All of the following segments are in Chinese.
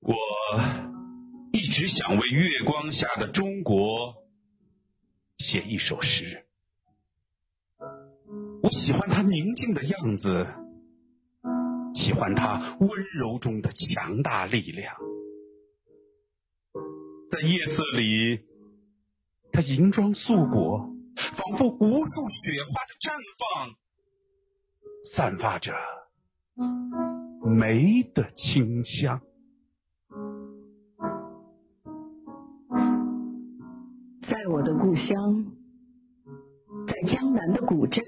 我一直想为月光下的中国写一首诗。我喜欢他宁静的样子喜欢他温柔中的强大力量。在夜色里他银装素裹仿佛无数雪花的绽放，散发着梅的清香。在我的故乡，在江南的古镇，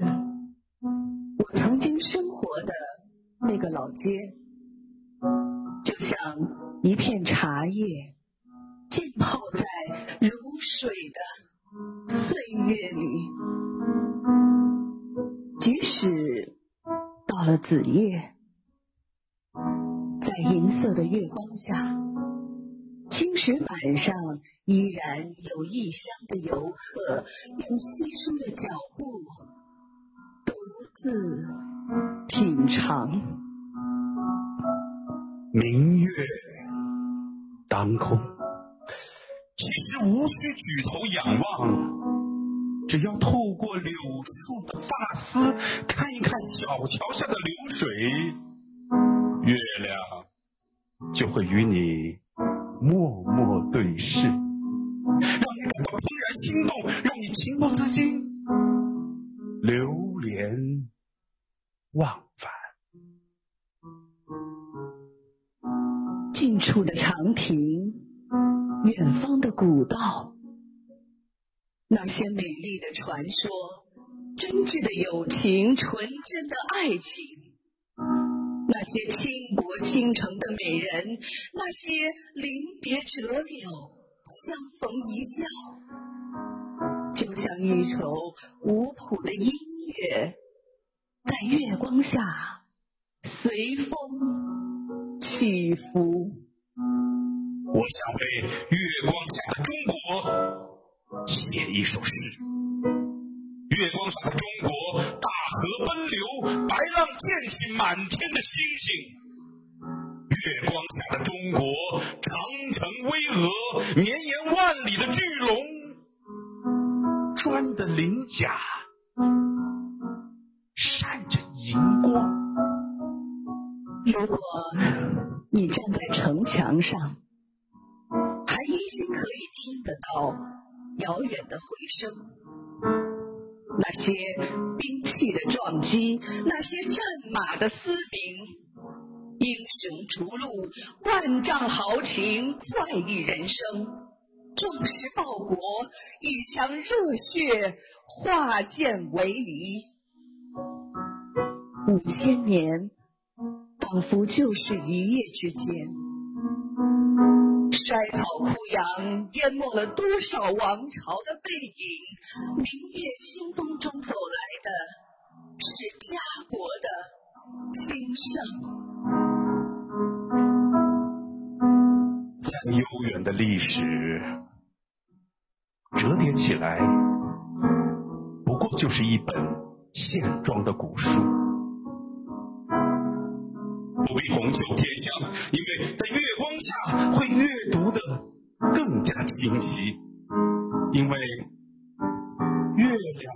我曾经生活的那个老街，就像一片茶叶，浸泡在如水的月里。即使到了子夜，在银色的月光下，青石板上。依然有异乡的游客，用稀疏的脚步独自品尝。明月当空，其实无需举头仰望，只要透过柳树的发丝，看一看小桥下的流水，月亮就会与你默默对视。让你感到怦然心动，让你情不自禁流连忘返。近处的长亭，远方的古道，那些美丽的传说，真挚的友情，纯真的爱情，那些倾国倾城的美人，那些临别折柳。相逢一笑，就像一首无谱的音乐，在月光下随风起伏。我想为月光下的中国写一首诗。月光下的中国，大河奔流，白浪溅起满天的星星。月光下的中国，长城巍峨，绵延万里的巨龙，砖的鳞甲闪着银光。如果你站在城墙上，还依稀可以听得到遥远的回声，那些兵器的撞击，那些战马的嘶鸣。英雄逐鹿，万丈豪情，快意人生，壮士报国，一腔热血化剑为犁。五千年，仿佛就是一夜之间。衰草枯杨，淹没了多少王朝的背影？明月清风中走来的，是家国的兴盛。在悠远的历史折叠起来，不过就是一本线装的古书。不必红袖添香，因为在月光下会阅读的更加清晰。因为月亮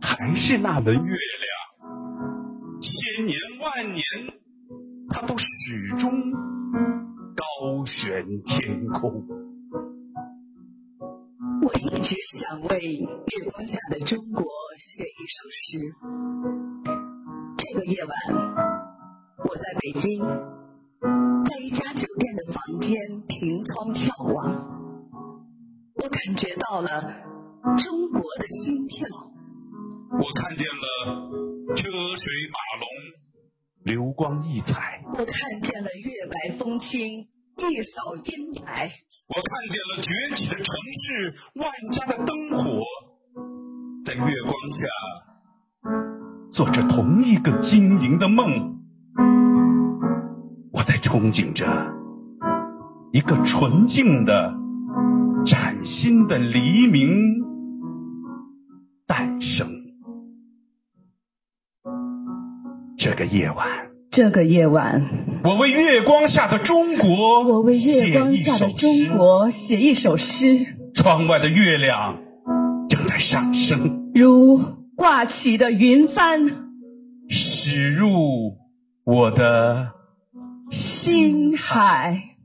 还是那轮月亮，千年万年，它都始终。高悬天空，我一直想为月光下的中国写一首诗。这个夜晚，我在北京，在一家酒店的房间凭窗眺望，我感觉到了中国的心跳。我看见了车水马龙。流光溢彩，我看见了月白风清，一扫阴霾。我看见了崛起的城市，万家的灯火，在月光下做着同一个晶莹的梦。我在憧憬着一个纯净的、崭新的黎明诞生。这个夜晚，这个夜晚。我为月光下的中国，我为月光下的中国写一首诗。窗外的月亮正在上升，如挂起的云帆，驶入我的心海。